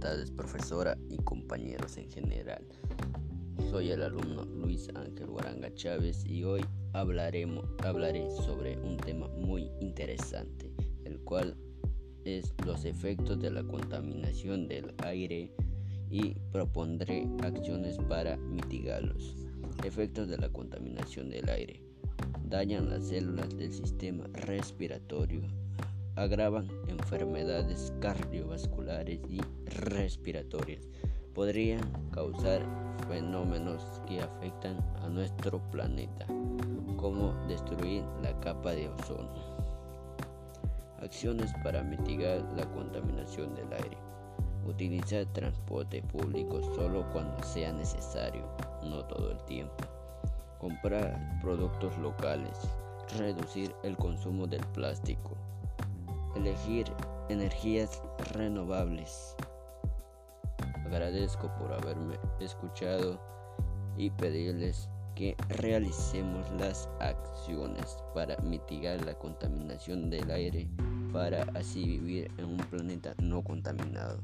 tardes, profesora y compañeros en general. Soy el alumno Luis Ángel Guaranga Chávez y hoy hablaremos, hablaré sobre un tema muy interesante, el cual es los efectos de la contaminación del aire y propondré acciones para mitigarlos. Efectos de la contaminación del aire. Dañan las células del sistema respiratorio agravan enfermedades cardiovasculares y respiratorias. Podrían causar fenómenos que afectan a nuestro planeta, como destruir la capa de ozono. Acciones para mitigar la contaminación del aire. Utilizar transporte público solo cuando sea necesario, no todo el tiempo. Comprar productos locales. Reducir el consumo del plástico elegir energías renovables. Agradezco por haberme escuchado y pedirles que realicemos las acciones para mitigar la contaminación del aire para así vivir en un planeta no contaminado.